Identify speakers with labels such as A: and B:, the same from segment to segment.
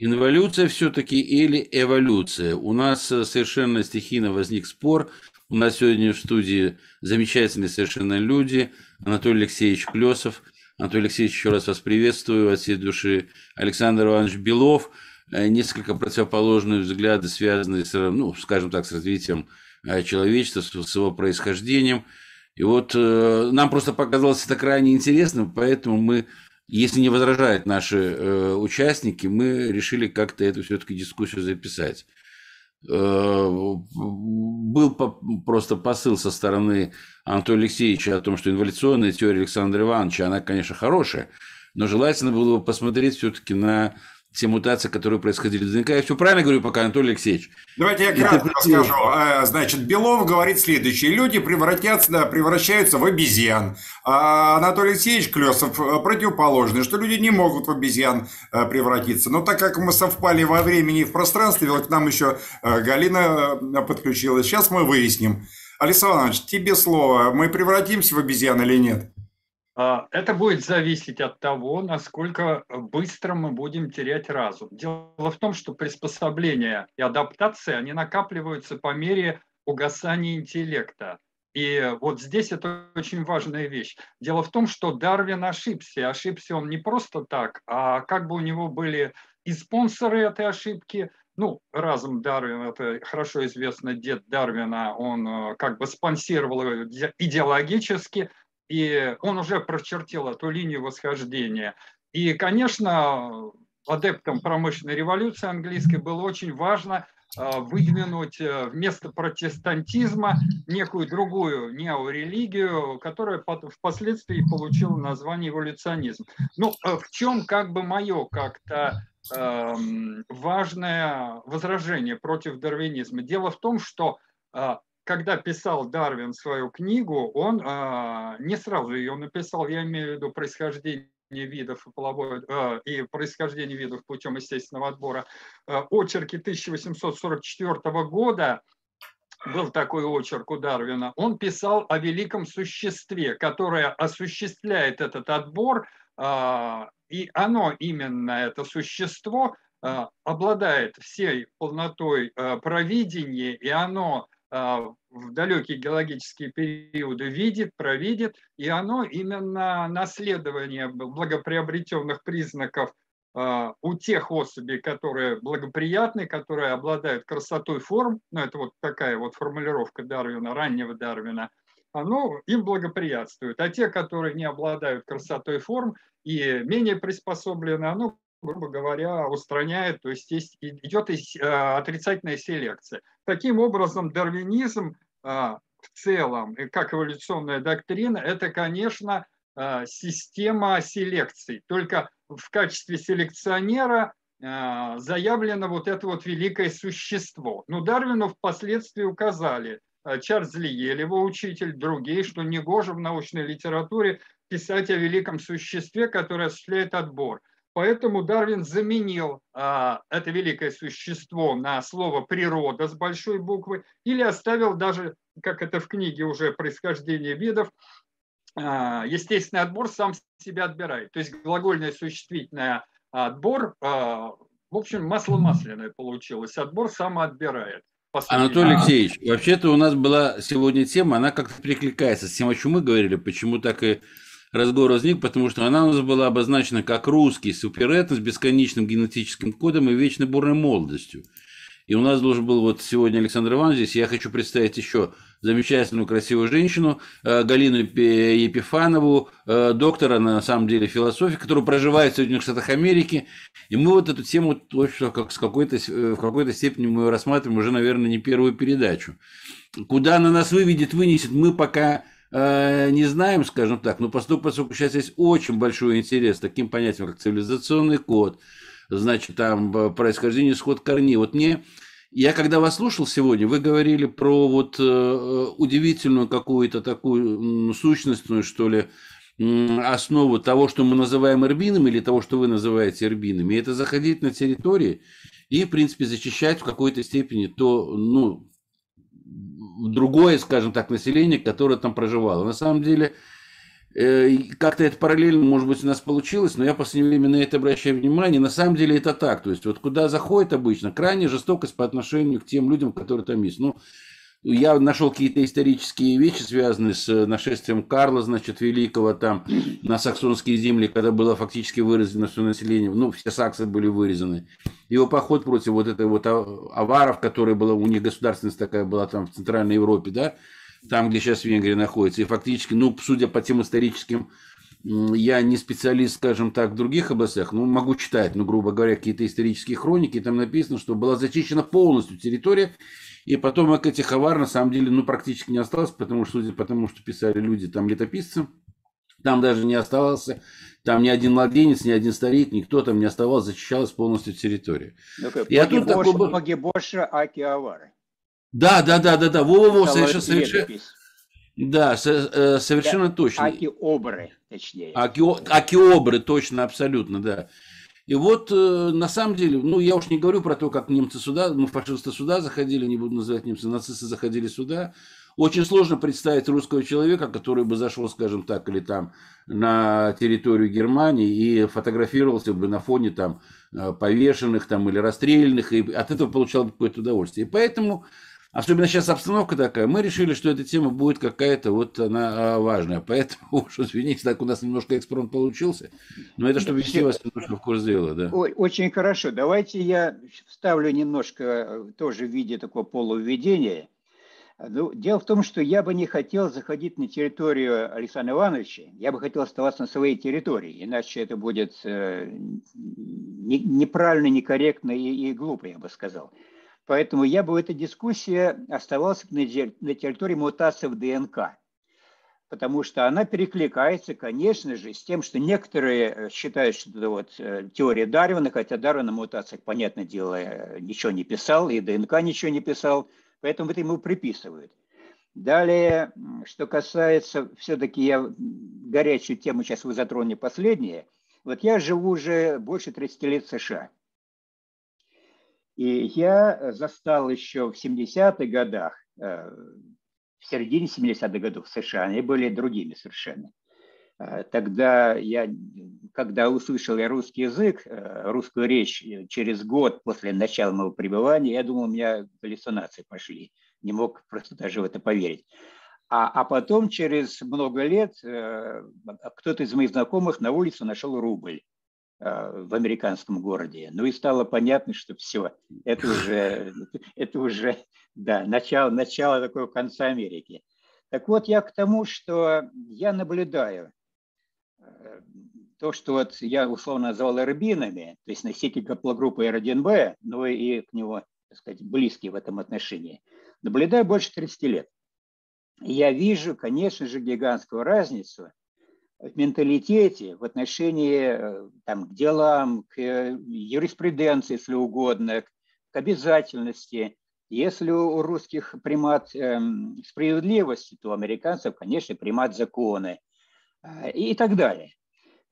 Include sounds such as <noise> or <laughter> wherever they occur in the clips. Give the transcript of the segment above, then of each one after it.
A: Инволюция все-таки или эволюция? У нас э, совершенно стихийно возник спор. У нас сегодня в студии замечательные совершенно люди. Анатолий Алексеевич Клесов. Анатолий Алексеевич, еще раз вас приветствую от всей души. Александр Иванович Белов. Э, несколько противоположные взгляды, связанные с, ну, скажем так, с развитием э, человечества, с его происхождением. И вот нам просто показалось это крайне интересным, поэтому мы если не возражают наши э, участники, мы решили как-то эту все-таки дискуссию записать. Э, был по, просто посыл со стороны Анатолия Алексеевича о том, что инволюционная теория Александра Ивановича, она, конечно, хорошая, но желательно было бы посмотреть все-таки на все мутации, которые происходили в ДНК. Я все правильно говорю пока, Анатолий Алексеевич?
B: Давайте я кратко расскажу. А, значит, Белов говорит следующее. Люди превратятся, превращаются в обезьян. А Анатолий Алексеевич Клесов э, противоположный, что люди не могут в обезьян э, превратиться. Но так как мы совпали во времени и в пространстве, вот к нам еще э, Галина подключилась. Сейчас мы выясним. Александр Иванович, тебе слово. Мы превратимся в обезьян или нет?
C: А, это будет зависеть от того, насколько быстро мы будем терять разум. Дело в том, что приспособления и адаптации, они накапливаются по мере угасания интеллекта. И вот здесь это очень важная вещь. Дело в том, что Дарвин ошибся. Ошибся он не просто так, а как бы у него были и спонсоры этой ошибки, ну, разум Дарвина, это хорошо известно, дед Дарвина, он э, как бы спонсировал идеологически, и он уже прочертил эту линию восхождения. И, конечно, адептам промышленной революции английской было очень важно а, выдвинуть э, вместо протестантизма некую другую неорелигию, которая впоследствии получила название эволюционизм. Ну, э, в чем как бы мое как-то эм, важное возражение против дарвинизма? Дело в том, что а, когда писал Дарвин свою книгу, он э, не сразу ее написал, я имею в виду происхождение видов и, половой, э, и происхождение видов путем естественного отбора. Э, очерки 1844 года был такой очерк у Дарвина, он писал о великом существе, которое осуществляет этот отбор, и оно именно, это существо, обладает всей полнотой провидения, и оно а, в далекие геологические периоды видит, провидит, и оно именно наследование благоприобретенных признаков а, у тех особей, которые благоприятны, которые обладают красотой форм, ну это вот такая вот формулировка Дарвина, раннего Дарвина, оно им благоприятствует. А те, которые не обладают красотой форм и менее приспособлены, оно грубо говоря, устраняет, то есть, есть идет э, отрицательная селекция. Таким образом, дарвинизм а, в целом, как эволюционная доктрина, это, конечно, а, система селекции. Только в качестве селекционера а, заявлено вот это вот великое существо. Но Дарвину впоследствии указали, Чарльз Лиель, его учитель, другие, что негоже в научной литературе писать о великом существе, которое осуществляет отбор. Поэтому Дарвин заменил а, это великое существо на слово природа с большой буквы или оставил даже, как это в книге уже происхождение видов, а, естественный отбор сам себя отбирает. То есть глагольное существительное отбор, а, в общем, масло масляное получилось. Отбор самоотбирает.
A: Анатолий Алексеевич, вообще-то у нас была сегодня тема, она как-то прикликается с тем, о чем мы говорили, почему так и разговор возник, потому что она у нас была обозначена как русский суперэтно с бесконечным генетическим кодом и вечной бурной молодостью. И у нас должен был вот сегодня Александр Иванович здесь. Я хочу представить еще замечательную, красивую женщину, э, Галину Епифанову, э, доктора, на самом деле, философии, которая проживает в Соединенных Штатах Америки. И мы вот эту тему точно как с какой-то, э, в какой-то степени мы ее рассматриваем уже, наверное, не первую передачу. Куда она нас выведет, вынесет, мы пока Э, не знаем, скажем так, но поскольку сейчас есть очень большой интерес таким понятием, как цивилизационный код, значит, там э, происхождение, исход корней. Вот мне, я когда вас слушал сегодня, вы говорили про вот э, удивительную какую-то такую сущностную, что ли, основу того, что мы называем эрбином, или того, что вы называете эрбинами, это заходить на территории и, в принципе, зачищать в какой-то степени то, ну, другое, скажем так, население, которое там проживало. На самом деле, Э, как-то это параллельно, может быть, у нас получилось, но я в последнее время на это обращаю внимание. На самом деле это так. То есть вот куда заходит обычно, крайняя жестокость по отношению к тем людям, которые там есть. Ну, я нашел какие-то исторические вещи, связанные с нашествием Карла, значит, Великого там на саксонские земли, когда было фактически вырезано все население, ну, все саксы были вырезаны. Его поход против вот этой вот аваров, которая была, у них государственность такая была там в Центральной Европе, да, там, где сейчас Венгрия находится. И фактически, ну, судя по тем историческим я не специалист, скажем так, в других областях, но могу читать, ну, грубо говоря, какие-то исторические хроники, там написано, что была зачищена полностью территория, и потом этих авар на самом деле ну, практически не осталось, потому что, судя по тому, что писали люди, там летописцы, там даже не оставался, там ни один младенец, ни один старик, никто там не оставался, зачищалась полностью территория.
D: Ну, и оттуда такой... Погибоша Аки Авары.
A: Да, да, да, да, да, во-во-во, совершенно, совершенно, да, э, совершенно да, точно.
D: Аки-обры, точнее.
A: Аки, аки-обры, точно, абсолютно, да. И вот, э, на самом деле, ну, я уж не говорю про то, как немцы сюда, ну, фашисты сюда заходили, не буду называть немцы, нацисты заходили сюда. Очень сложно представить русского человека, который бы зашел, скажем так, или там на территорию Германии и фотографировался бы на фоне там э, повешенных там или расстрелянных, и от этого получал какое-то удовольствие. И поэтому Особенно сейчас обстановка такая. Мы решили, что эта тема будет какая-то вот она а, важная. Поэтому, уж извините, так у нас немножко экспромт получился. Но это чтобы вести вас немножко в курс дела, да.
D: Очень хорошо. Давайте я вставлю немножко э, тоже в виде такого полувведения. Ну, дело в том, что я бы не хотел заходить на территорию Александра Ивановича. Я бы хотел оставаться на своей территории. Иначе это будет э, неправильно, некорректно и, и глупо, я бы сказал. Поэтому я бы в этой дискуссии оставался на территории мутации в ДНК, потому что она перекликается, конечно же, с тем, что некоторые э, считают, что это вот э, теория Дарвина, хотя Дарвин о мутациях, понятное дело, э, ничего не писал, и ДНК ничего не писал, поэтому это ему приписывают. Далее, что касается, все-таки я горячую тему сейчас вы затронули последнее, вот я живу уже больше 30 лет в США – и я застал еще в 70-х годах, э, в середине 70-х годов в США, они были другими совершенно. Э, тогда я, когда услышал я русский язык, э, русскую речь через год после начала моего пребывания, я думал, у меня галлюцинации пошли. Не мог просто даже в это поверить. А, а потом, через много лет, кто-то из моих знакомых на улице нашел рубль. Э, в американском городе. Ну и стало понятно, что все, это уже, <laughs> это уже да, начало, начало такого конца Америки. Так вот, я к тому, что я наблюдаю э, то, что вот я условно назвал эрбинами, то есть носитель гаплогруппы R1B, но и к нему, так сказать, близкий в этом отношении, наблюдаю больше 30 лет. я вижу, конечно же, гигантскую разницу менталитете, в отношении э, там, к делам, к э, юриспруденции, если угодно, к обязательности. Если у русских примат э, справедливости, то у американцев, конечно, примат законы э, и так далее.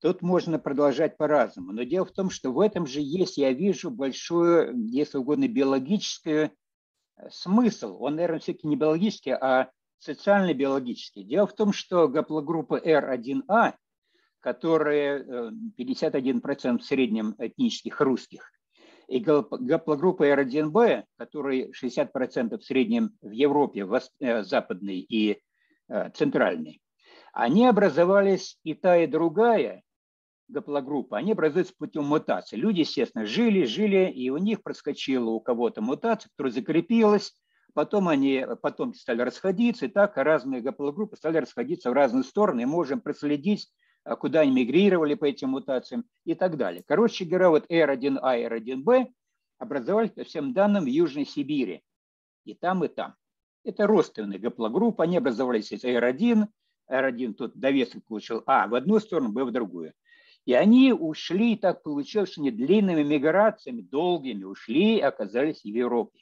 D: Тут можно продолжать по-разному. Но дело в том, что в этом же есть, я вижу, большую, если угодно, биологическую смысл. Он, наверное, все-таки не биологический, а социально-биологический. Дело в том, что гаплогруппа R1A, которая 51% в среднем этнических русских, и гаплогруппа R1B, которая 60% в среднем в Европе, э, западной и э, центральной, они образовались и та, и другая гаплогруппа, они образуются путем мутации. Люди, естественно, жили, жили, и у них проскочила у кого-то мутация, которая закрепилась, Потом они потом стали расходиться, и так разные гаплогруппы стали расходиться в разные стороны, и можем проследить, а, куда они мигрировали по этим мутациям и так далее. Короче говоря, вот R1A и R1B образовались по всем данным в Южной Сибири. И там, и там. Это родственные гаплогруппы, они образовались из R1, R1 тут довесок получил А в одну сторону, Б в другую. И они ушли, так получилось, что не длинными миграциями, долгими ушли и оказались в Европе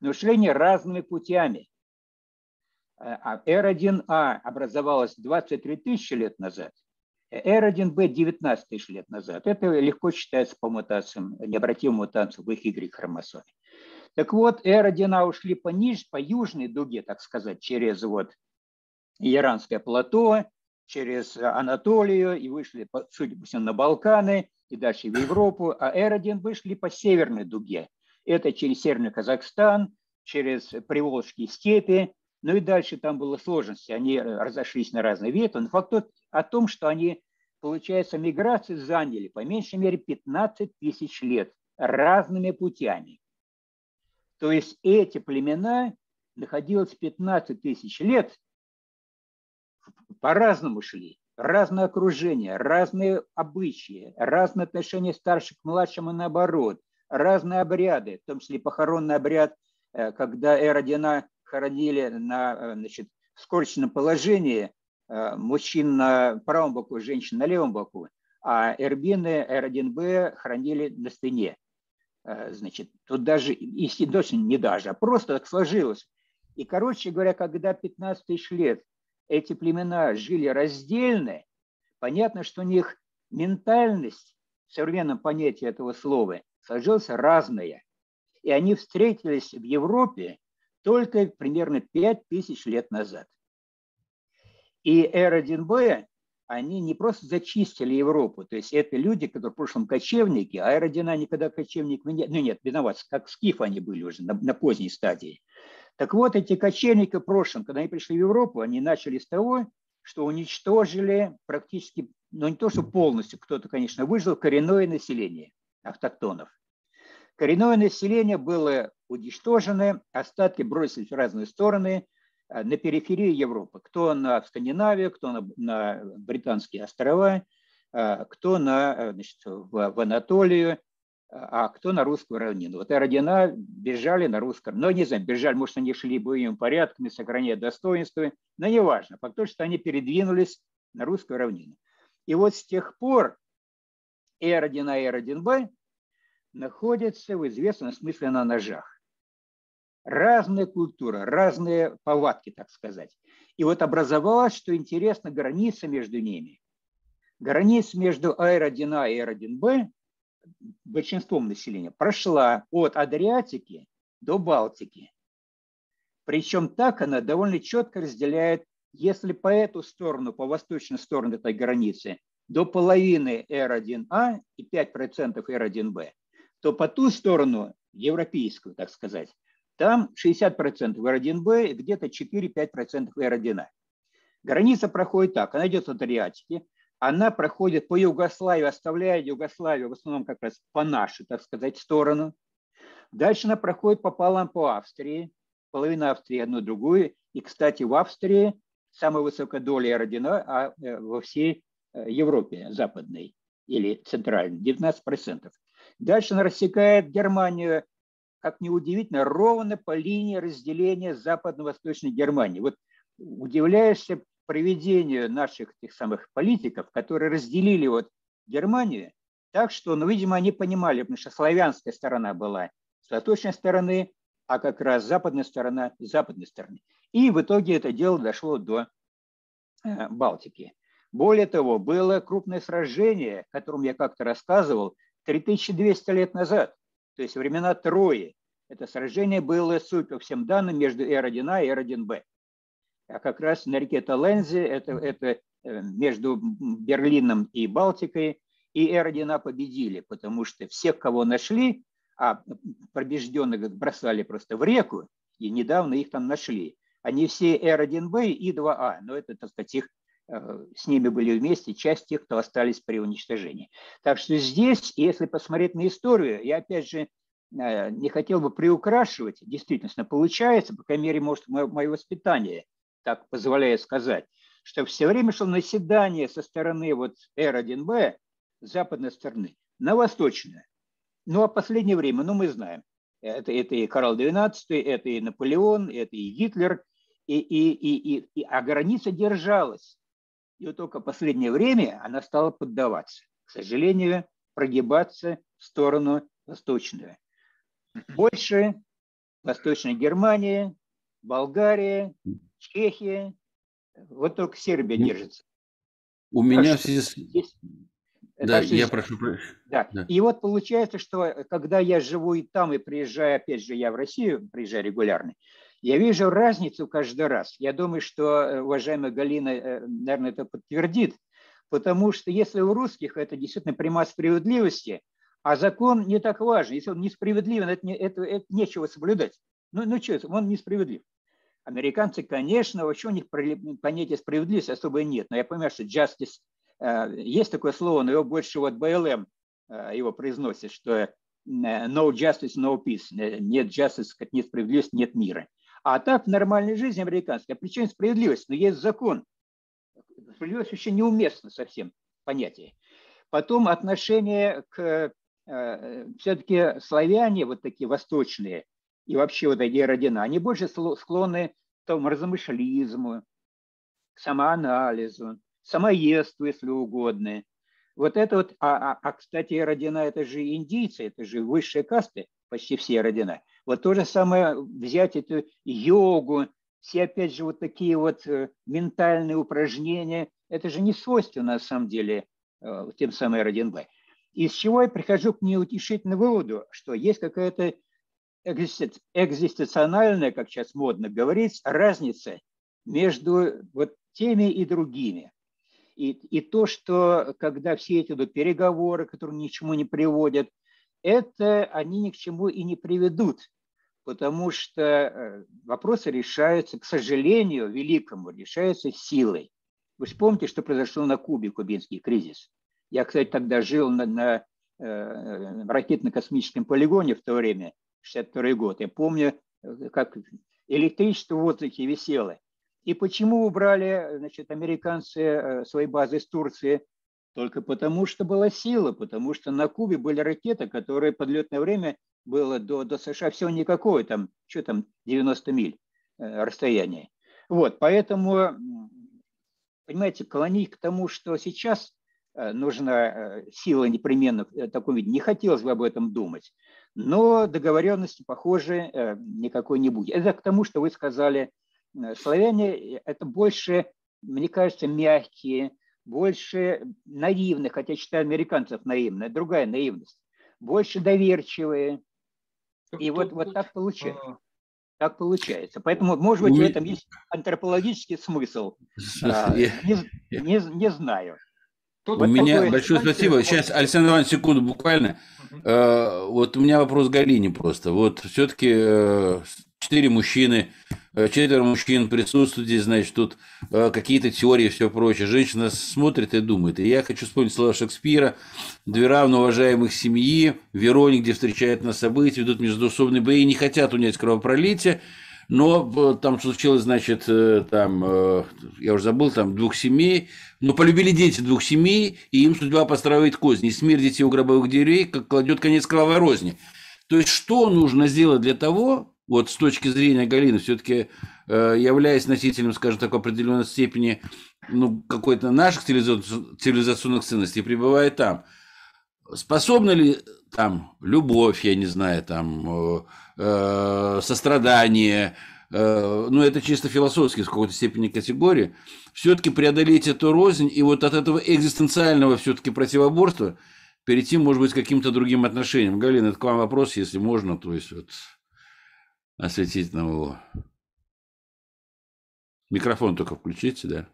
D: но шли они разными путями. А R1A а образовалась 23 тысячи лет назад, R1B 19 тысяч лет назад. Это легко считается по мутациям, необратимым мутациям в их Y-хромосоме. Так вот, R1A а ушли пониже, по южной дуге, так сказать, через вот Иранское плато, через Анатолию и вышли, судя по всему, на Балканы и дальше в Европу, а Р-1 вышли по северной дуге. Это через Северный Казахстан, через Приволжские степи, ну и дальше там было сложности, они разошлись на разные ветви. Но факт о том, что они, получается, миграции заняли по меньшей мере 15 тысяч лет разными путями. То есть эти племена находилось 15 тысяч лет, по-разному шли, разное окружение, разные обычаи, разные отношения старших к младшим и наоборот, разные обряды, в том числе похоронный обряд, э, когда Эродина хоронили на э, значит, скорченном положении, э, мужчин на правом боку, женщин на левом боку, а Эрбины Р1Б хранили на спине. Значит, тут даже, и точно не даже, а просто так сложилось. И, короче говоря, когда 15 тысяч лет эти племена жили раздельно, понятно, что у них ментальность, в современном понятии этого слова, сложилась разная. И они встретились в Европе только примерно 5 тысяч лет назад. И Р1Б, они не просто зачистили Европу, то есть это люди, которые в прошлом кочевники, а Р1А никогда кочевниками нет, ну нет, виноват, как скиф они были уже на, на поздней стадии. Так вот, эти кочевники в прошлом, когда они пришли в Европу, они начали с того, что уничтожили практически, ну не то, что полностью, кто-то, конечно, выжил, коренное население автоктонов. Коренное население было уничтожено, остатки бросились в разные стороны, э, на периферии Европы. Кто на Скандинавию, кто на, на Британские острова, э, кто на, э, значит, в, в Анатолию, а кто на русскую равнину. Вот ордена бежали на русском, но не знаю, бежали, может, они шли боевыми порядками, сохраняя достоинство, но не важно, потому что они передвинулись на русскую равнину. И вот с тех пор R1А и R1Б находятся в известном смысле на ножах. Разная культура, разные повадки, так сказать. И вот образовалась, что интересно, граница между ними. Граница между R1А и R1Б большинством населения прошла от Адриатики до Балтики. Причем так она довольно четко разделяет, если по эту сторону, по восточной стороне этой границы, до половины R1A и 5% R1B, то по ту сторону, европейскую, так сказать, там 60% R1B и где-то 4-5% R1A. Граница проходит так, она идет от Адриатики, она проходит по Югославии, оставляя Югославию в основном как раз по нашей, так сказать, сторону. Дальше она проходит пополам по Австрии, половина Австрии одну другую. И, кстати, в Австрии самая высокая доля родина а э, во всей Европе западной или центральной, 19%. Дальше она рассекает Германию, как неудивительно, ровно по линии разделения западно-восточной Германии. Вот удивляешься, проведению наших тех самых политиков, которые разделили вот Германию, так что, ну, видимо, они понимали, потому что славянская сторона была с восточной стороны, а как раз западная сторона с западной стороны. И в итоге это дело дошло до э, Балтики. Более того, было крупное сражение, о котором я как-то рассказывал, 3200 лет назад, то есть времена Трои. Это сражение было, судя по всем данным, между Р1А и Р1Б а как раз на реке Талензе, это, это э, между Берлином и Балтикой, и Эрдена победили, потому что всех, кого нашли, а побежденных бросали просто в реку, и недавно их там нашли. Они все R1B и 2А, но это, так сказать, их, с ними были вместе часть тех, кто остались при уничтожении. Так что здесь, если посмотреть на историю, я опять же э, не хотел бы приукрашивать, действительно получается, по крайней мере, может, мое, мое воспитание – так позволяет сказать, что все время шло наседание со стороны вот R1B, западной стороны, на восточное. Ну, а последнее время, ну, мы знаем, это, это и Карл XII, это и Наполеон, это и Гитлер, и, и, и, и, и, а граница держалась. И вот только в последнее время она стала поддаваться. К сожалению, прогибаться в сторону восточную. Больше Восточная Германия, Болгария, Чехия, вот только Сербия ну, держится.
A: У меня в связи с... Есть... Да, я прошу.
D: Да. да. И вот получается, что э, когда я живу и там, и приезжаю, опять же, я в Россию приезжаю регулярно, Я вижу разницу каждый раз. Я думаю, что э, уважаемая Галина, э, наверное, это подтвердит, потому что если у русских это действительно прямая справедливости, а закон не так важен. Если он несправедлив, это, не, это, это нечего соблюдать. Ну, ну что, он несправедлив. Американцы, конечно, вообще у них понятия справедливости особо нет. Но я понимаю, что justice, э, есть такое слово, но его больше вот BLM его произносит, что no justice, no peace. Нет justice, как нет справедливости, нет мира. А так в нормальной жизни американской, причем справедливость, но есть закон. Справедливость вообще неуместно совсем понятие. Потом отношение к э, все-таки славяне, вот такие восточные, и вообще вот эти родина, они больше склонны к тому размышлизму, к самоанализу, самоедству, если угодно. Вот это вот, а, а, а кстати, родина это же индийцы, это же высшие касты, почти все родина. Вот то же самое взять эту йогу, все опять же вот такие вот э, ментальные упражнения, это же не свойственно на самом деле э, тем самым Родинбай. Из чего я прихожу к неутешительному выводу, что есть какая-то экзистенциональная, как сейчас модно говорить, разница между вот теми и другими. И, и то, что когда все эти вот переговоры, которые ни к чему не приводят, это они ни к чему и не приведут потому что э, вопросы решаются, к сожалению, великому, решаются силой. Вы вспомните, что произошло на Кубе, кубинский кризис. Я, кстати, тогда жил на, на э, ракетно-космическом полигоне в то время, 62 год. Я помню, э, как электричество в воздухе висело. И почему убрали значит, американцы э, свои базы из Турции? Только потому, что была сила, потому что на Кубе были ракеты, которые подлетное время было до, до США всего никакое, там, что там, 90 миль э, расстояние. Вот, поэтому, понимаете, клонить к тому, что сейчас э, нужна э, сила непременно в таком виде, не хотелось бы об этом думать. Но договоренности, похоже, э, никакой не будет. Это к тому, что вы сказали, э, славяне – это больше, мне кажется, мягкие, больше наивные, хотя считаю американцев наивные, другая наивность, больше доверчивые, и вот, вот так получается. А. Так получается. Поэтому, может быть, в этом есть антропологический смысл. <laughs> А, не, не, не знаю.
A: Тут у меня большое спасибо. Сейчас, Александр Иванович, секунду буквально. Uh, вот у меня вопрос Галине просто. Вот все-таки uh, четыре мужчины Э, четверо мужчин присутствуют здесь, значит, тут э, какие-то теории и все прочее. Женщина смотрит и думает. И я хочу вспомнить слова Шекспира. Две равноуважаемых семьи, Вероник, где встречают на события, ведут междуусобные бои, не хотят унять кровопролитие, но э, там случилось, значит, там, я уже забыл, там двух семей, но полюбили дети двух семей, и им судьба постраивает козни. И смерть детей у гробовых дверей как кладет конец кровавой розни. То есть, что нужно сделать для того, вот с точки зрения Галины, все-таки э, являясь носителем, скажем так, определенной степени ну, какой-то наших цивилизационных ценностей, пребывая там, способна ли там любовь, я не знаю, там э, э, сострадание, э, ну это чисто философски в какой-то степени категории, все-таки преодолеть эту рознь и вот от этого экзистенциального все-таки противоборства перейти, может быть, к каким-то другим отношениям. Галина, это к вам вопрос, если можно, то есть вот осветить нам его. Микрофон только включите, да?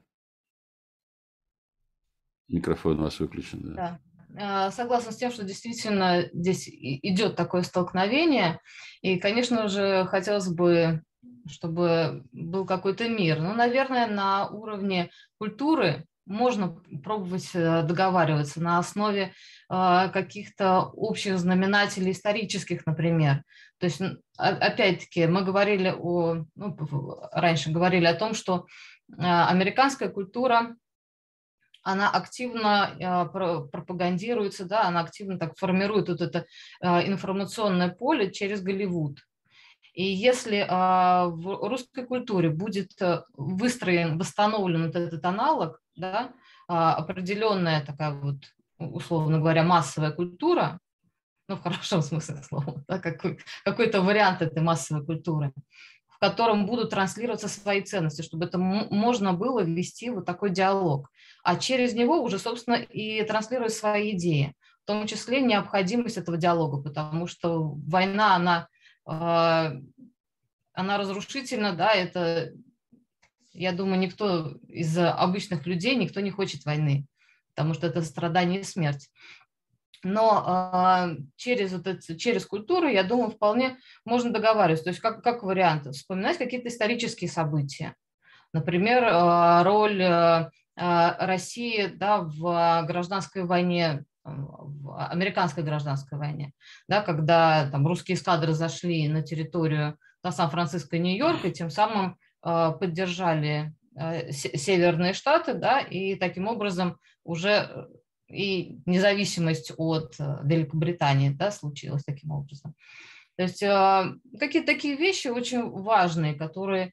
A: Микрофон у вас выключен, да.
E: да. А, согласна с тем, что действительно здесь идет такое столкновение. И, конечно же, хотелось бы, чтобы был какой-то мир. Ну, наверное, на уровне культуры можно пробовать э, договариваться на основе э, каких-то общих знаменателей исторических, например. То есть, опять-таки, мы говорили о, ну, раньше говорили о том, что э, американская культура, она активно пропагандируется, да, она активно так формирует вот это информационное поле через Голливуд. И если в русской культуре будет выстроен, восстановлен вот этот аналог, да, а, определенная такая вот, условно говоря, массовая культура, ну, в хорошем <laughs> смысле слова, да, какой, какой-то вариант этой массовой культуры, в котором будут транслироваться свои ценности, чтобы это можно было вести вот такой диалог. А через него уже, собственно, и транслировать свои идеи, в том числе необходимость этого диалога, потому что война, она а, она разрушительна, да, это, я думаю, никто из обычных людей, никто не хочет войны, потому что это страдание и смерть. Но э, через, вот это, через культуру, я думаю, вполне можно договариваться. То есть как, как вариант, вспоминать какие-то исторические события. Например, э, роль э, России да, в гражданской войне в американской гражданской войне, да, когда там русские эскадры зашли на территорию на Сан-Франциско и Нью-Йорк, и тем самым э, поддержали э, северные штаты, да, и таким образом уже э, и независимость от Великобритании да, случилась таким образом. То есть какие-то такие вещи очень важные, которые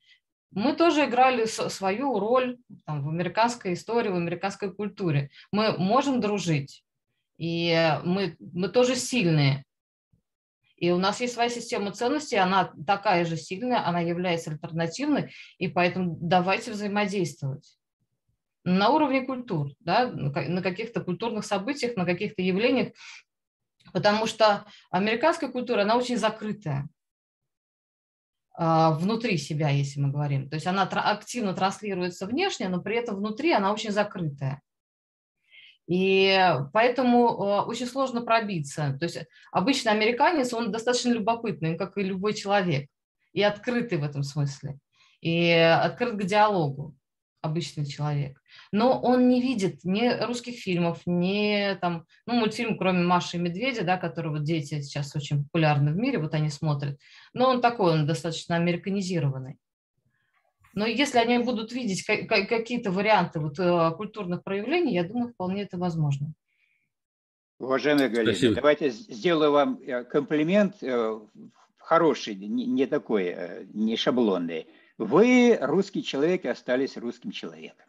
E: мы тоже играли свою роль там, в американской истории, в американской культуре. Мы можем дружить, и мы, мы тоже сильные. И у нас есть своя система ценностей, она такая же сильная, она является альтернативной, и поэтому давайте взаимодействовать на уровне культур, да, на каких-то культурных событиях, на каких-то явлениях, потому что американская культура, она очень закрытая а, внутри себя, если мы говорим. То есть она активно транслируется внешне, но при этом внутри она очень закрытая. И поэтому э, очень сложно пробиться. То есть обычно американец, он достаточно любопытный, как и любой человек, и открытый в этом смысле, и открыт к диалогу обычный человек. Но он не видит ни русских фильмов, ни там, ну, мультфильм, кроме Маши и Медведя, да, который вот дети сейчас очень популярны в мире, вот они смотрят. Но он такой, он достаточно американизированный. Но если они будут видеть какие-то варианты вот э, культурных проявлений, я думаю, вполне это возможно.
D: Уважаемая Галина, Спасибо. давайте сделаю вам э, комплимент э, хороший, не такой, не шаблонный. Вы, русский человек, и остались русским человеком.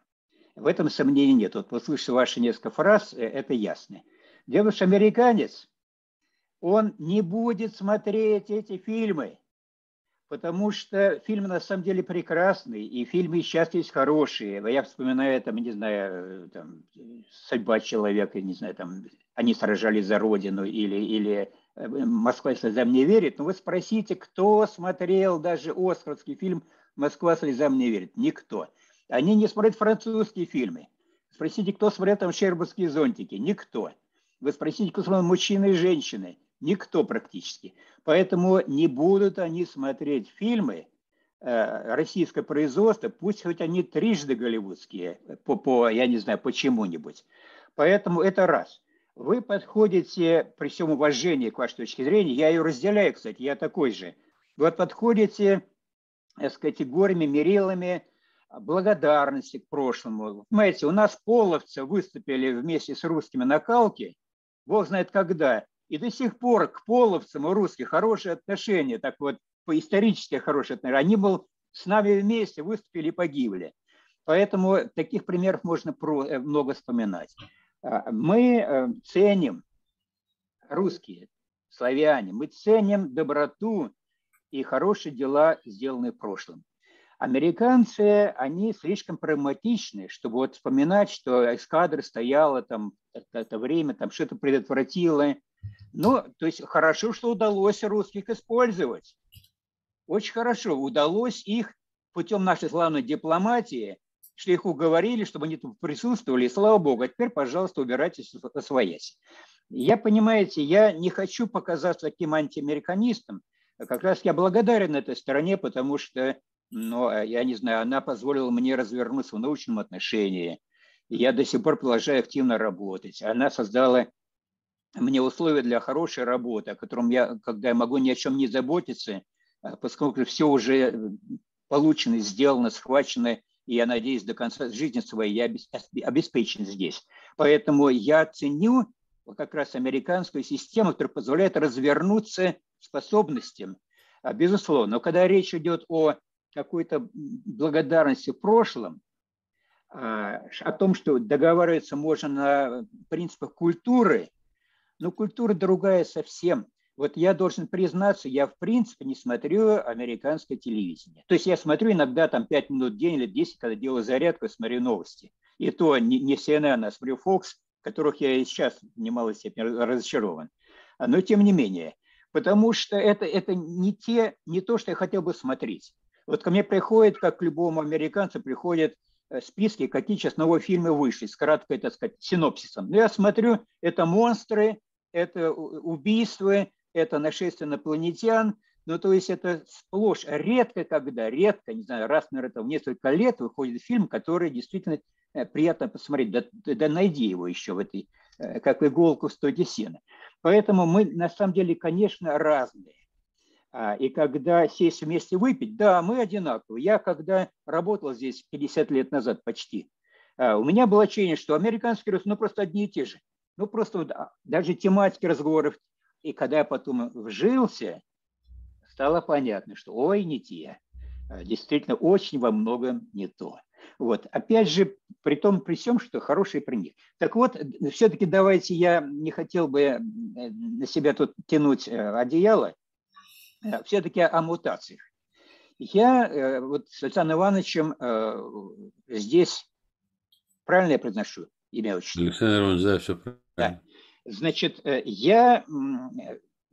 D: В этом сомнений нет. Вот послушав ваши несколько фраз, это ясно. В американец, он не будет смотреть эти фильмы, потому что фильм на самом деле прекрасный, и фильмы сейчас есть хорошие. Я вспоминаю, там, не знаю, там, «Судьба человека», не знаю, там, «Они сражались за Родину» или, или э, «Москва слезам не верит». Но вы спросите, кто смотрел даже оскаровский фильм «Москва слезам не верит»? Никто. Они не смотрят французские фильмы. Спросите, кто смотрел там «Щербургские зонтики»? Никто. Вы спросите, кто смотрел «Мужчины и женщины»? Никто практически. Поэтому не будут они смотреть фильмы э, российское производство, пусть хоть они трижды голливудские, по, по я не знаю, почему-нибудь. Поэтому это раз. Вы подходите, при всем уважении к вашей точке зрения, я ее разделяю, кстати, я такой же. Вы подходите с категориями, мерилами благодарности к прошлому. Понимаете, у нас половцы выступили вместе с русскими на Калке, бог знает когда, и до сих пор к половцам у русских хорошие отношения, так вот, по исторически хорошие отношения. Они был с нами вместе, выступили и погибли. Поэтому таких примеров можно э, много вспоминать. А, мы э, ценим, русские, славяне, мы ценим доброту и хорошие дела, сделанные в прошлом. Американцы, они слишком прагматичны, чтобы вот вспоминать, что эскадра стояла там это время, там что-то предотвратило, ну, то есть хорошо, что удалось русских использовать. Очень хорошо. Удалось их путем нашей славной дипломатии, что их уговорили, чтобы они тут присутствовали, и слава богу, а теперь, пожалуйста, убирайтесь своясь. Я, понимаете, я не хочу показаться таким антиамериканистом. Как раз я благодарен этой стороне, потому что, ну, я не знаю, она позволила мне развернуться в научном отношении. Я до сих пор продолжаю активно работать. Она создала мне условия для хорошей работы, о котором я, когда я могу ни о чем не заботиться, а, поскольку все уже получено, сделано, схвачено, и я надеюсь, до конца жизни своей я обеспечен здесь. Поэтому я ценю как раз американскую систему, которая позволяет развернуться способностям, а, безусловно. Но когда речь идет о какой-то благодарности в прошлом, а, о том, что договариваться можно на принципах культуры – но культура другая совсем. Вот я должен признаться, я в принципе не смотрю американское телевидение. То есть я смотрю иногда там 5 минут в день или 10, когда делаю зарядку, смотрю новости. И то не, не CNN, а смотрю Fox, которых я и сейчас в немалой степени разочарован. Но тем не менее, потому что это, это не, те, не то, что я хотел бы смотреть. Вот ко мне приходит, как к любому американцу, приходят э, списки, какие сейчас новые фильмы вышли, с краткой, так сказать, синопсисом. Но я смотрю, это монстры, это убийства, это нашествие инопланетян, ну, то есть это сплошь, редко когда, редко, не знаю, раз, наверное, в несколько лет выходит фильм, который действительно э, приятно посмотреть. Да, да найди его еще в этой, э, как иголку в стоге сена. Поэтому мы, на самом деле, конечно, разные. А, и когда сесть вместе выпить, да, мы одинаковые. Я когда работал здесь 50 лет назад почти, а, у меня было ощущение, что американские русские, ну, просто одни и те же. Ну, просто вот, а, даже тематики разговоров. И когда я потом вжился, стало понятно, что ой, не те. А, действительно, очень во многом не то. Вот. Опять же, при том, при всем, что хороший пример. Так вот, все-таки давайте я не хотел бы э, на себя тут тянуть э, одеяло, э, все-таки о мутациях. Я вот с Александром Ивановичем здесь, правильно я произношу имя отчество?
A: Александр Иванович, да, все правильно. Да.
D: Значит, я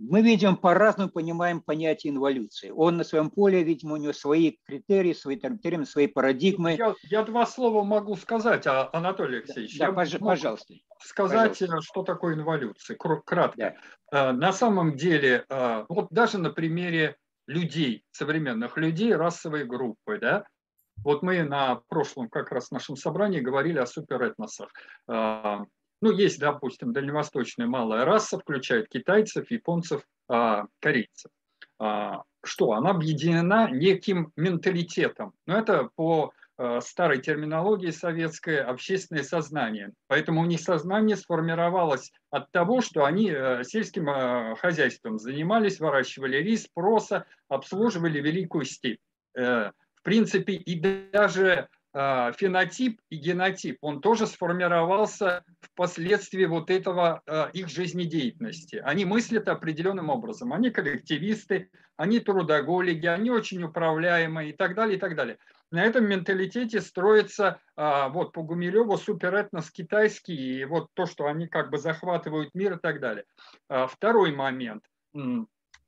D: мы, видим, по-разному понимаем понятие инволюции. Он на своем поле, видимо, у него свои критерии, свои термины, свои парадигмы.
C: Я, я два слова могу сказать, а, Анатолий Алексеевич.
D: Да, я пожалуйста.
C: Сказать, пожалуйста. что такое инволюция, кратко. Да. А, на самом деле, вот даже на примере людей, современных людей, расовой группы, да, вот мы на прошлом как раз нашем собрании говорили о суперэтносах. Ну, есть, допустим, дальневосточная малая раса, включает китайцев, японцев, а, корейцев. А, что? Она объединена неким менталитетом. Но это по а, старой терминологии советское общественное сознание. Поэтому у них сознание сформировалось от того, что они э, сельским хозяйством занимались, выращивали рис, проса, обслуживали великую степь. В принципе, и даже а, фенотип и генотип, он тоже сформировался впоследствии вот этого а, их жизнедеятельности. Они мыслят определенным образом. Они коллективисты, они трудоголики, они очень управляемые и так далее, и так далее. На этом менталитете строится а, вот по Гумилеву суперэтнос китайский, и вот то, что они как бы захватывают мир и так далее. Второй момент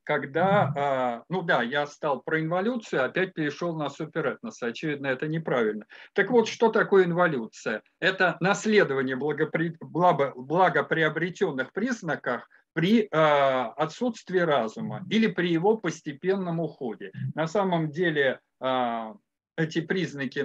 C: когда, а, ну да, я стал про инволюцию, опять перешел на суперэтнос. Очевидно, это неправильно. Так вот, что такое инволюция? Это наследование благопри... благоприобретенных признаков при э, отсутствии разума или при его постепенном уходе. На самом деле э, эти признаки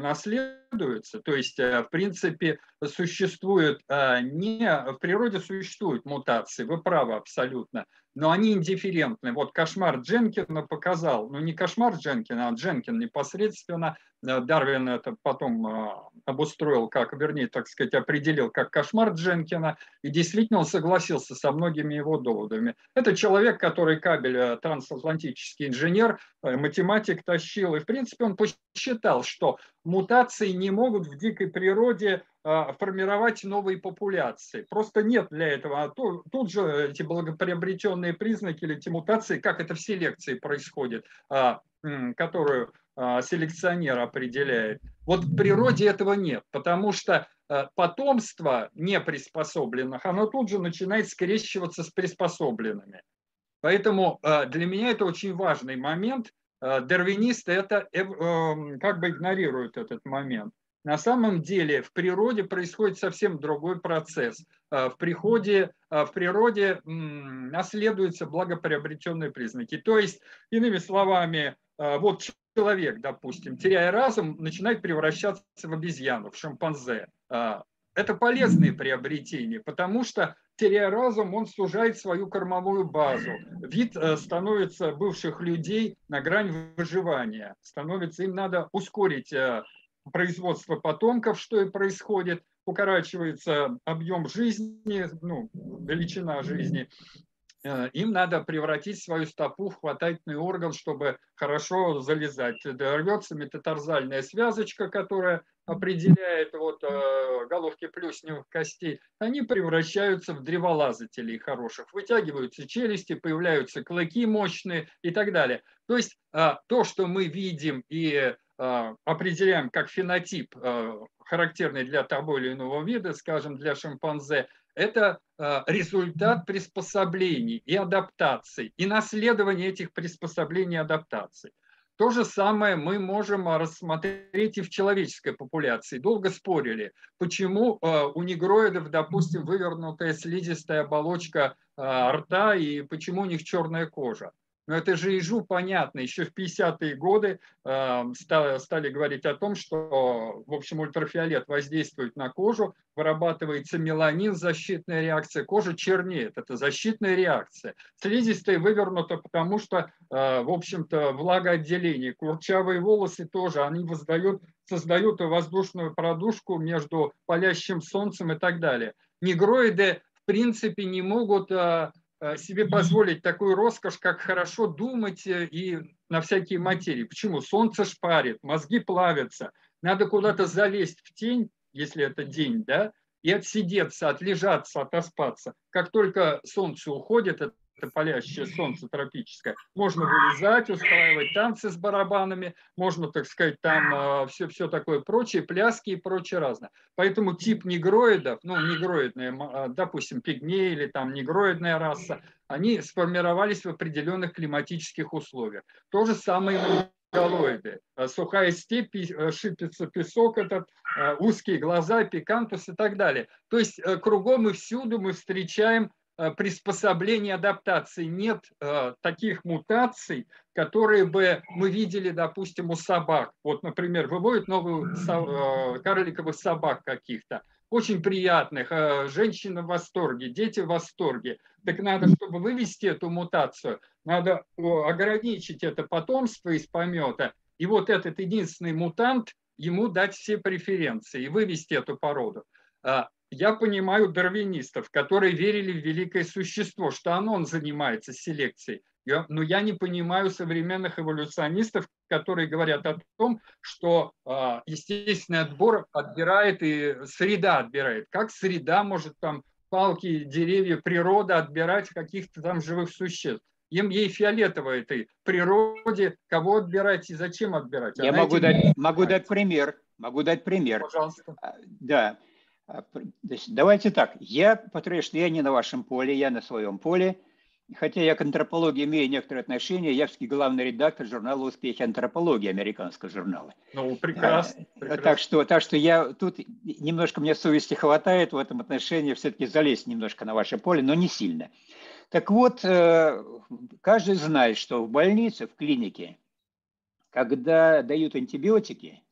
C: наследуются, то есть, в принципе, существуют не в природе существуют мутации, вы правы абсолютно, но они индифферентны. Вот кошмар Дженкина показал, ну не кошмар Дженкина, а Дженкин непосредственно, э, Дарвин это потом э, обустроил, как, вернее, так сказать, определил как кошмар Дженкина, и действительно он согласился со многими его доводами. Это человек, который кабель э, трансатлантический инженер, математик тащил, и в принципе он посчитал, что мутации не могут в дикой природе а, формировать новые популяции. Просто нет для этого. А тут же эти благоприобретенные признаки или эти мутации, как это в селекции происходит, а, которую а, селекционер определяет. Вот в природе этого нет, потому что потомство неприспособленных, оно тут же начинает скрещиваться с приспособленными. Поэтому для меня это очень важный момент. Дарвинисты это эм, как бы игнорируют этот момент. На самом деле в природе происходит совсем другой процесс. А, в, приходе, а, в природе наследуются благоприобретенные признаки. То есть, иными словами, вот человек, допустим, теряя разум, начинает превращаться в обезьяну, в шимпанзе. Это полезные приобретения, потому что, теряя разум, он сужает свою кормовую базу. Вид становится бывших людей на грань выживания. Становится, им надо ускорить производства потомков, что и происходит, укорачивается объем жизни, ну, величина жизни, э, им надо превратить свою стопу в хватательный орган, чтобы хорошо залезать. Рвется метатарзальная связочка, которая определяет вот, э, головки плюсневых костей, они превращаются в древолазателей хороших. Вытягиваются челюсти, появляются клыки мощные и так далее. То есть э, то, что мы видим и определяем как фенотип, характерный для того или иного вида, скажем, для шимпанзе, это э, результат приспособлений и адаптаций, и наследования этих приспособлений и адаптаций. То же самое мы можем рассмотреть и в человеческой популяции. Долго спорили, почему э, у негроидов, допустим, вывернутая слизистая оболочка э, рта и почему у них черная кожа. Но это же ежу понятно. Еще в 50-е годы э, стали, говорить о том, что, в общем, ультрафиолет воздействует на кожу, вырабатывается меланин, защитная реакция, кожа чернеет. Это защитная реакция. Слизистая вывернута, потому что, э, в общем-то, влагоотделение. Курчавые волосы тоже, они воздают, создают воздушную продушку между палящим солнцем и так далее. Негроиды, в принципе, не могут Э, себе позволить такую роскошь, как хорошо думать э, и на всякие материи. Почему? Солнце шпарит, мозги плавятся, надо куда-то залезть в тень, если это день, да, и отсидеться, отлежаться, отоспаться. Как только солнце уходит, это палящее солнце тропическое, можно вылезать, устраивать танцы с барабанами, можно, так сказать, там э, все, все такое прочее, пляски и прочее разное. Поэтому тип негроидов, ну, негроидные, э, допустим, пигмеи или там негроидная раса, они сформировались в определенных климатических условиях. То же самое и монголоиды. Э, сухая степь, шипится песок этот, узкие глаза, пикантус и так далее. То есть кругом и всюду мы встречаем Э, приспособления адаптации, нет э, таких мутаций, которые бы мы видели, допустим, у собак. Вот, например, выводят новую э, карликовых собак каких-то, очень приятных, э, женщины в восторге, дети в восторге. Так надо, чтобы вывести эту мутацию, надо ограничить это потомство из помета, и вот этот единственный мутант, ему дать все преференции и вывести эту породу. Я понимаю дарвинистов, которые верили в великое существо, что оно занимается селекцией. Но я не понимаю современных эволюционистов, которые говорят о том, что а, естественный отбор отбирает и среда отбирает. Как среда может там палки, деревья, природа отбирать каких-то там живых существ? Им ей фиолетово этой природе, кого отбирать и зачем отбирать.
D: Я могу дать, могу дать пример. Могу дать пример.
C: Пожалуйста.
D: А, да. А, давайте так, я повторяю, что я не на вашем поле, я на своем поле. Хотя я к антропологии имею некоторые отношения, я все главный редактор журнала «Успехи антропологии», американского журнала.
C: Ну, прекрасно.
D: А, прекрасно. Так, что, так что я тут немножко мне совести хватает в этом отношении все-таки залезть немножко на ваше поле, но не сильно. Так вот, э, каждый знает, что в больнице, в клинике, когда дают антибиотики,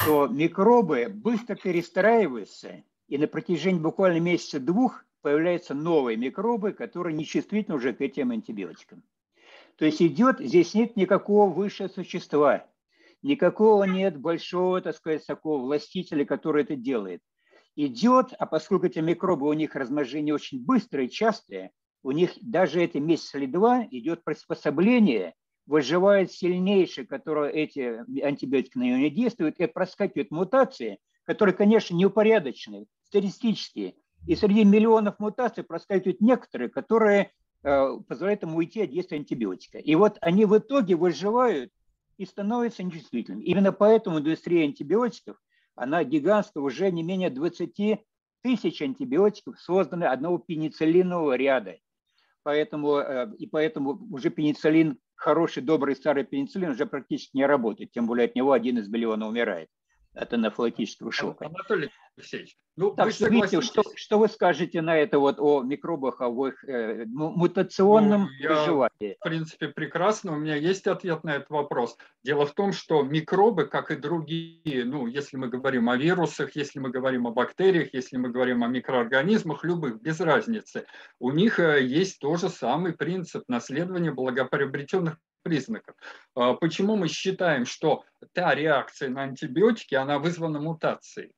D: что микробы быстро перестраиваются, и на протяжении буквально месяца-двух появляются новые микробы, которые не чувствительны уже к этим антибиотикам. То есть идет, здесь нет никакого высшего существа, никакого нет большого, так сказать, такого властителя, который это делает. Идет, а поскольку эти микробы, у них размножение очень быстрое и частое, у них даже это месяц или два идет приспособление выживает сильнейший, который эти антибиотики на него не действуют, и проскакивают мутации, которые, конечно, неупорядоченные, статистические. И среди миллионов мутаций проскакивают некоторые, которые э, позволяют ему уйти от действия антибиотика. И вот они в итоге выживают и становятся нечувствительными. Именно поэтому индустрия антибиотиков, она гигантская, уже не менее 20 тысяч антибиотиков созданы одного пенициллинового ряда. Поэтому, э, и поэтому уже пенициллин хороший, добрый старый пенициллин уже практически не работает, тем более от него один из миллиона умирает от анафилактического шока.
C: Анатолий Алексеевич, ну,
D: так, что, видите, что, что вы скажете на это вот о микробах, о их э, мутационном ну, выживании?
C: В принципе, прекрасно. У меня есть ответ на этот вопрос. Дело в том, что микробы, как и другие, ну, если мы говорим о вирусах, если мы говорим о бактериях, если мы говорим о микроорганизмах, любых, без разницы, у них э, есть тот же самый принцип наследования благоприобретенных признаков. А почему мы считаем, что та реакция на антибиотики, она вызвана мутацией?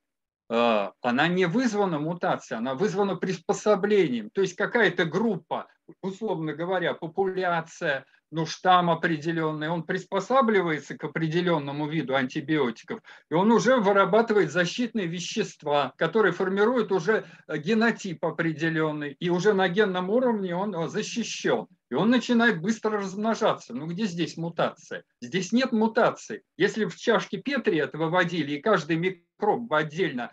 C: А, она не вызвана мутацией, она вызвана приспособлением. То есть какая-то группа, условно говоря, популяция, ну, штамм определенный, он приспосабливается к определенному виду антибиотиков, и он уже вырабатывает защитные вещества, которые формируют уже генотип определенный, и уже на генном уровне он защищен. и он начинает быстро размножаться. Ну где здесь мутация? Здесь нет мутации. Если в чашке Петри это выводили, и каждый микроб отдельно,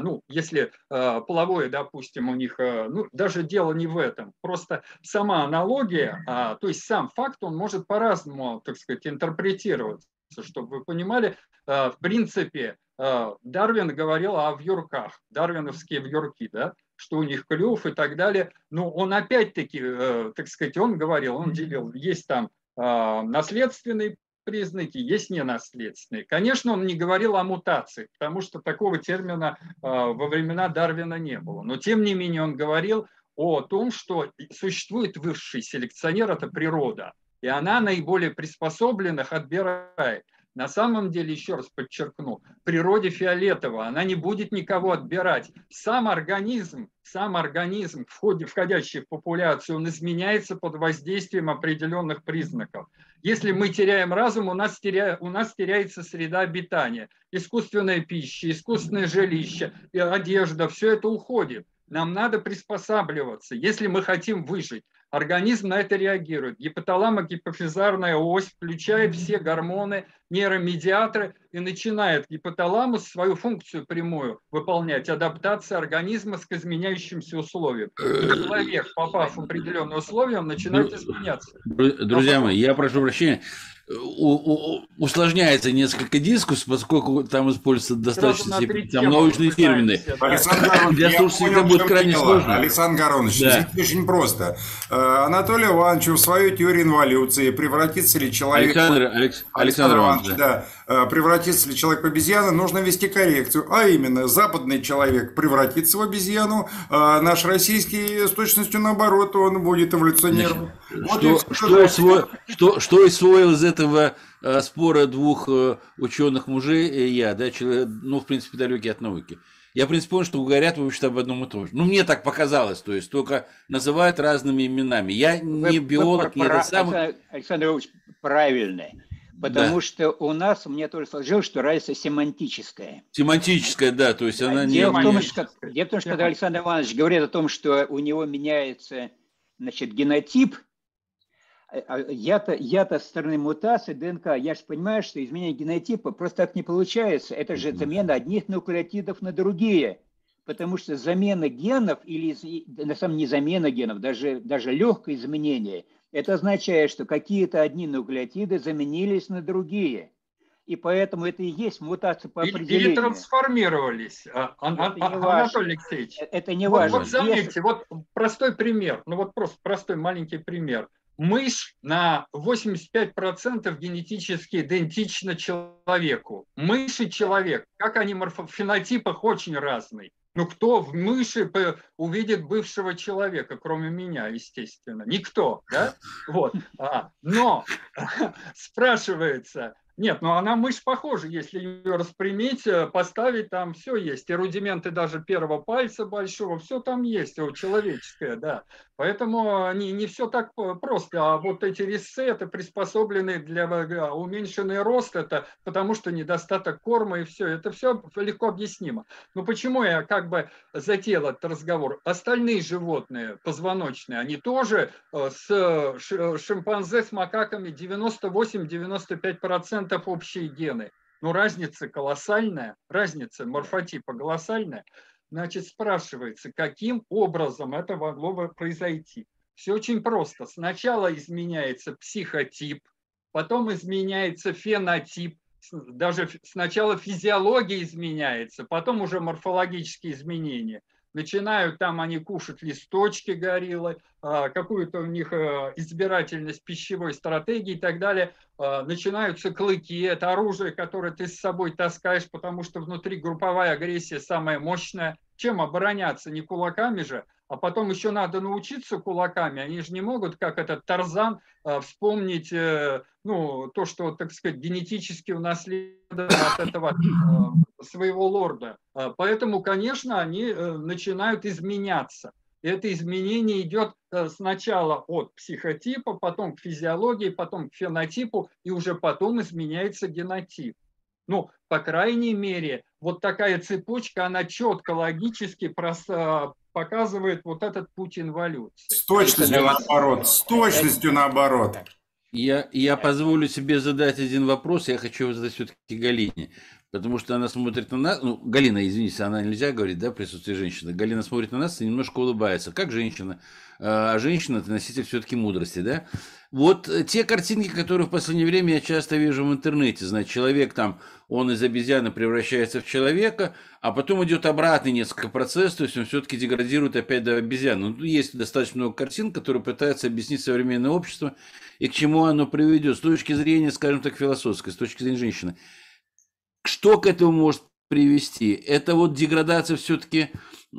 C: ну, если а, половое, допустим, у них, а, ну, даже дело не в этом, просто сама аналогия, то есть сам факт, он может по-разному, так сказать, интерпретироваться, чтобы вы понимали, в принципе, Дарвин говорил о вьюрках, дарвиновские вьюрки, да, что у них клюв и так далее. Но он опять-таки, э, так сказать, он говорил, он делил, есть там а, наследственные признаки, есть ненаследственные. Конечно, он не говорил о мутации, потому что такого термина а, во времена Дарвина не было. Но тем не менее он говорил о том, что существует высший селекционер, это природа, и она наиболее приспособленных отбирает. На самом деле, еще раз подчеркну, природе фиолетово, она не будет никого отбирать. Сам организм, сам организм, входящий в популяцию, он изменяется под воздействием определенных признаков. Если мы теряем разум, у нас, теря... у нас теряется среда обитания. Искусственная пища, искусственное жилище, одежда, все это уходит. Нам надо приспосабливаться, если мы хотим выжить. Организм на это реагирует. Гипоталамо-гипофизарная ось включает все гормоны, нейромедиаторы и начинает гипоталамус свою функцию прямую выполнять, адаптация организма к изменяющимся условиям. Человек, попав в определенные условия, он начинает изменяться.
A: Друзья мои, я прошу прощения, усложняется несколько дискус, поскольку там используются достаточно там научные термины.
B: Александр Для слушателей это будет крайне сложно. Александр Гаронович, да. здесь очень просто. Э, Анатолий Иванович в свою теорию инволюции превратится ли человек...
A: Александр, Алекс... Александр Иванович, да.
B: да. Э, превратится ли человек в обезьяну, нужно вести коррекцию. А именно, западный человек превратится в обезьяну, а наш российский с точностью наоборот, он будет эволюционировать.
A: Вот что, что, что, что усвоил из этого э, спора двух э, ученых мужей и я, да, человек, ну, в принципе, далекий от науки. Я, в принципе, понял, что говорят, в общем-то, об одном и том же. Ну, мне так показалось, то есть, только называют разными именами. Я не вы, биолог, вы, не это самый...
D: Александр Ильич, правильный. Потому да. что у нас, мне тоже сложилось, что разница семантическая.
A: Семантическая, да, то есть она
D: дело
A: не...
D: В том, что, дело в том, что когда Александр Иванович говорит о том, что у него меняется значит, генотип, а, а я-то, я-то с стороны мутации ДНК, я же понимаю, что изменение генотипа просто так не получается. Это же замена одних нуклеотидов на другие. Потому что замена генов, или на самом деле не замена генов, даже, даже легкое изменение – это означает, что какие-то одни нуклеотиды заменились на другие. И поэтому это и есть мутация по определению.
C: Или трансформировались, а, а, а, Анатолий Алексеевич.
D: Это не важно.
C: Вот, вот заметьте, вот простой пример, ну вот просто простой маленький пример. Мышь на 85% генетически идентична человеку. Мышь и человек, как они в фенотипах очень разные. Ну, кто в мыши увидит бывшего человека, кроме меня, естественно? Никто, да? Вот. А, но <laughs> спрашивается, нет, ну она мышь похожа, если ее распрямить, э, поставить, там все есть. И рудименты даже первого пальца большого, все там есть, человеческое, да. Поэтому не, не все так просто. А вот эти резцы, это приспособленные для уменьшенный рост, это потому что недостаток корма и все. Это все легко объяснимо. Но почему я как бы затеял этот разговор? Остальные животные, позвоночные, они тоже э, с шимпанзе, с макаками 98-95% процентов общие гены. Ну, разница колоссальная, разница морфотипа колоссальная. Значит, спрашивается, каким образом это могло бы произойти? Все очень просто. Сначала изменяется психотип, потом изменяется фенотип, даже сначала физиология изменяется, потом уже морфологические изменения – начинают там они кушать листочки гориллы, а, какую-то у них э, избирательность пищевой стратегии и так далее. А, начинаются клыки, это оружие, которое ты с собой таскаешь, потому что внутри групповая агрессия самая мощная. Чем обороняться? Не кулаками же, а потом еще надо научиться кулаками. Они же не могут, как этот Тарзан, а, вспомнить э, ну, то, что, так сказать, генетически унаследовано от этого своего лорда. Поэтому, конечно, они э, начинают изменяться. Это изменение идет э, сначала от психотипа, потом к физиологии, потом к фенотипу, и уже потом изменяется генотип. Ну, по крайней мере, вот такая цепочка, она четко, логически показывает вот этот путь инволюции.
B: С точностью наоборот, с точностью наоборот.
A: Я, я позволю себе задать один вопрос, я хочу задать все-таки Галине, потому что она смотрит на нас, ну, Галина, извините, она нельзя говорить, да, в присутствии женщины, Галина смотрит на нас и немножко улыбается, как женщина, а женщина – это носитель все-таки мудрости, да? Вот те картинки, которые в последнее время я часто вижу в интернете, значит, человек там, он из обезьяны превращается в человека, а потом идет обратный несколько процессов, то есть он все-таки деградирует опять до обезьяны. Ну, есть достаточно много картин, которые пытаются объяснить современное общество и к чему оно приведет с точки зрения, скажем так, философской, с точки зрения женщины. Что к этому может привести? Это вот деградация все-таки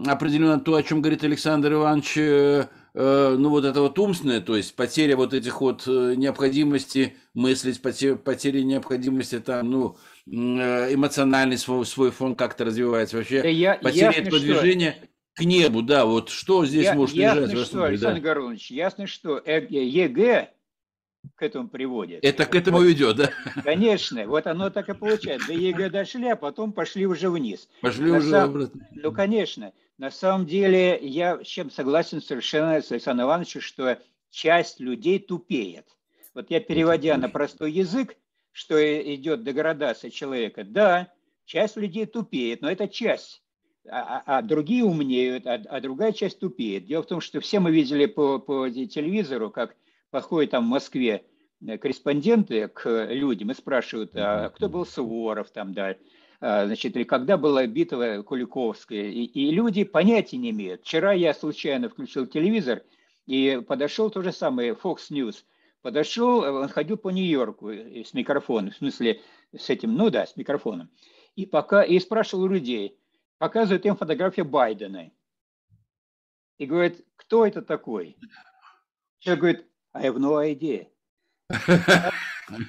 A: определенно то, о чем говорит Александр Иванович, э, э, ну вот это вот умственное, то есть потеря вот этих вот э, необходимости мыслить, потеря, потеря необходимости там, ну, эмоциональный свой, свой фон как-то развивается вообще, да я, потеря этого что... движения к небу, да, вот что здесь я, может
D: ясно,
A: лежать?
D: Ясно что, Александр да? Горлович, ясно что ЕГЭ к этому приводит.
A: Это к этому ведет, да?
D: Конечно, вот оно так и получается. До ЕГЭ дошли, а потом пошли уже вниз.
A: Пошли на уже сам... обратно.
D: Ну, конечно. На самом деле, я с чем согласен совершенно с Александром Ивановичем, что часть людей тупеет. Вот я, переводя на простой язык, что идет деградация человека, да, часть людей тупеет, но это часть. А, а, а другие умнеют, а, а другая часть тупеет. Дело в том, что все мы видели по, по телевизору, как подходят там в Москве э, корреспонденты к людям и спрашивают, а кто был Суворов там, да, а, значит, или когда была битва Куликовская. И, и люди понятия не имеют. Вчера я случайно включил телевизор и подошел то же самое, Fox News. Подошел, он ходил по Нью-Йорку э, с микрофоном, в смысле с этим, ну да, с микрофоном. И, пока, и спрашивал у людей, показывает им фотографию Байдена. И говорит, кто это такой? Человек говорит, I have no idea.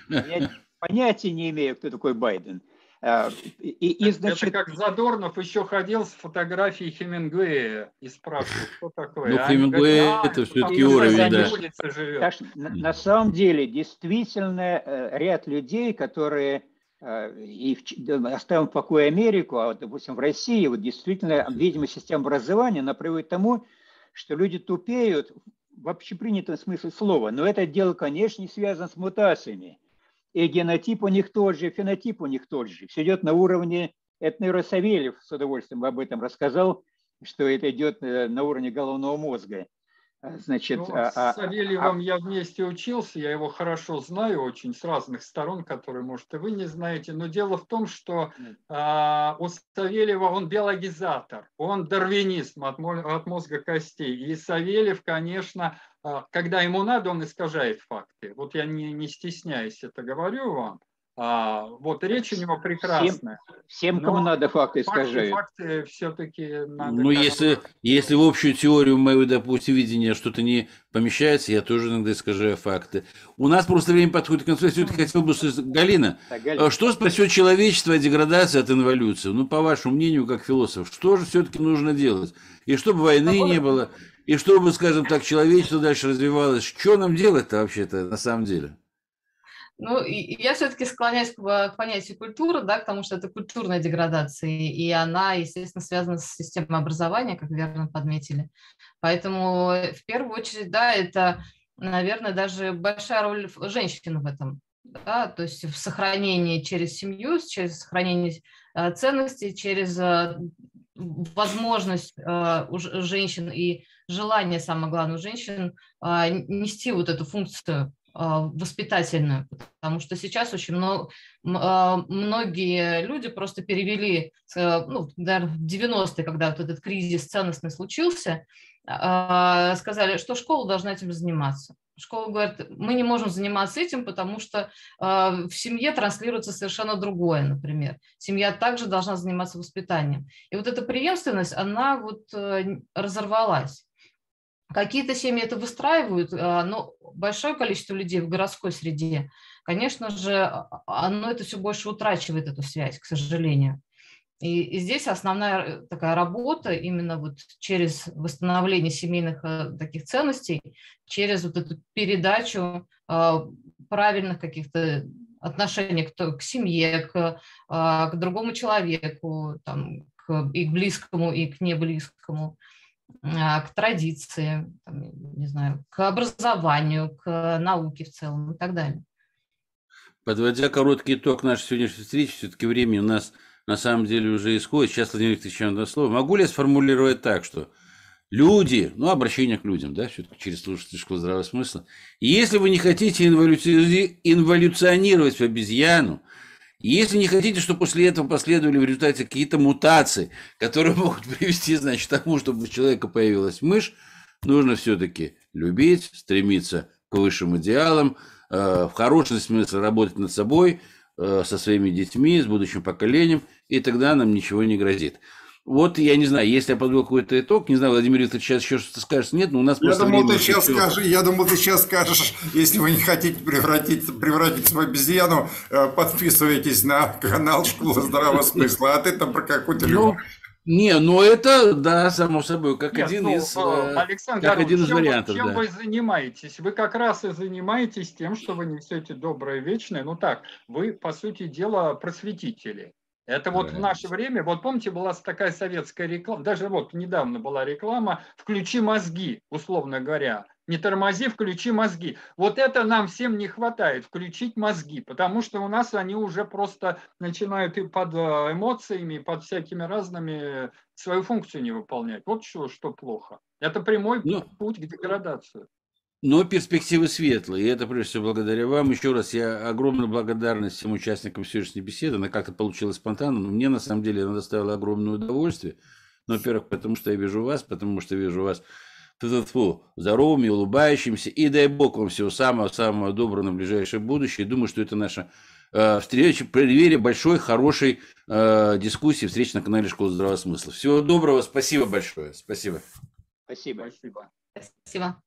D: Я понятия не имею, кто такой Байден.
C: А, и, и, значит... Это как Задорнов еще ходил с фотографией Хемингуэя и спрашивал, кто такой.
A: Ну, а Хемингуэй а, это все-таки уровень, да.
D: Так, на, на самом деле, действительно, э, ряд людей, которые э, и оставим в покое Америку, а вот, допустим, в России, вот действительно, видимо, система образования, она приводит к тому, что люди тупеют в общепринятом смысле слова, но это дело, конечно, не связано с мутациями. И генотип у них тот же, фенотип у них тот же. Все идет на уровне, это, наверное, Савельев с удовольствием об этом рассказал, что это идет э, на уровне головного мозга.
C: А, значит, ну, а, а, с Савельевым а, я вместе учился, я его хорошо знаю очень с разных сторон, которые, может, и вы не знаете. Но дело в том, что а, у Савельева он биологизатор, он дарвинист от, от мозга костей. И Савельев, конечно, а, когда ему надо, он искажает факты. Вот я не, не стесняюсь это говорю вам. А, вот речь у него прекрасная.
D: Всем, всем кому надо факты, скажи.
C: Факты все-таки надо.
A: Ну, если, если в общую теорию моего, допустим, видения что-то не помещается, я тоже иногда искажаю факты. У нас просто время подходит к концу. Я все-таки хотел бы Галина, так, Галина, что спасет человечество от деградации, от инволюции? Ну, по вашему мнению, как философ, что же все-таки нужно делать? И чтобы войны не было, и чтобы, скажем так, человечество дальше развивалось. Что нам делать-то вообще-то на самом деле?
E: Ну, я все-таки склоняюсь к, к понятию культуры, да, потому что это культурная деградация, и она, естественно, связана с системой образования, как верно подметили. Поэтому в первую очередь, да, это, наверное, даже большая роль женщин в этом, да, то есть в сохранении через семью, через сохранение э, ценностей, через э, возможность э, у женщин и желание, самое главное, у женщин нести вот эту функцию воспитательную, потому что сейчас очень много, а, многие люди просто перевели, э, ну, наверное, в 90-е, когда вот этот кризис ценностный случился, а, сказали, что школа должна этим заниматься. Школа говорит, мы не можем заниматься этим, потому что в семье транслируется совершенно другое, например. Семья также должна заниматься воспитанием. И вот эта преемственность, она вот э, разорвалась. Какие-то семьи это выстраивают, а, но большое количество людей в городской среде, конечно же, а, оно это все больше утрачивает, эту связь, к сожалению. И, и здесь основная э, такая работа именно вот через восстановление семейных э, таких ценностей, через вот эту передачу правильных каких-то отношений к, к семье, к, к другому человеку, там, к, и к близкому, и к неблизкому. а, к традиции, там, не знаю, к образованию, к науке в целом и так далее.
A: Подводя короткий итог нашей сегодняшней встречи, все-таки время у нас на самом деле уже исходит. Сейчас, Владимир Викторович, одно слово. Могу ли я сформулировать так, что люди, ну, обращение к людям, да, все-таки через слушательскую школу здравого смысла. Если вы не хотите инволюционировать в обезьяну, если не хотите, чтобы после этого последовали в результате какие-то мутации, которые <laughs> могут привести, значит, к тому, чтобы у человека появилась мышь, нужно все-таки любить, стремиться к высшим идеалам, э, в хорошем смысле работать над собой, э, со своими детьми, с будущим поколением, и тогда нам ничего не грозит. Вот, я не знаю, если я подвел какой-то итог, не знаю, Владимир Викторович сейчас еще что-то скажешь, нет, но у нас
B: я думал, ты сейчас скажешь, Я думал, ты сейчас скажешь, если вы не хотите превратить, превратиться в обезьяну, э, подписывайтесь на канал «Школа здравого смысла», а ты там про какую-то
A: ну, не, ну это, да, само собой, как Нет, один ну, из,
C: э, Александр, как один из чем, вариантов. Чем да. вы занимаетесь? Вы как раз и занимаетесь тем, что вы несете доброе вечное. Ну так, вы, по сути дела, просветители. Это вот в наше время, вот помните, была такая советская реклама, даже вот недавно была реклама «Включи мозги», условно говоря. Не тормози, включи мозги. Вот это нам всем не хватает, включить мозги, потому что у нас они уже просто начинают и под э, эмоциями, под всякими разными свою функцию не выполнять. Вот что, что плохо. Это прямой ну, путь к деградации.
A: Но перспективы светлые, и это прежде всего благодаря вам. Еще раз я огромную благодарность всем участникам сегодняшней беседы. Она как-то получилась спонтанно, но мне на самом деле она доставила огромное удовольствие. Ну, во-первых, потому что я вижу вас, потому что вижу вас Фу, здоровыми, улыбающимися. И дай бог вам всего самого-самого доброго на ближайшее будущее. Думаю, что это наша э, встреча в преддверии большой, хорошей э, дискуссии, встреч на канале Школа Здравого Смысла. Всего доброго, спасибо большое. Спасибо.
D: Спасибо. Спасибо.
E: Спасибо.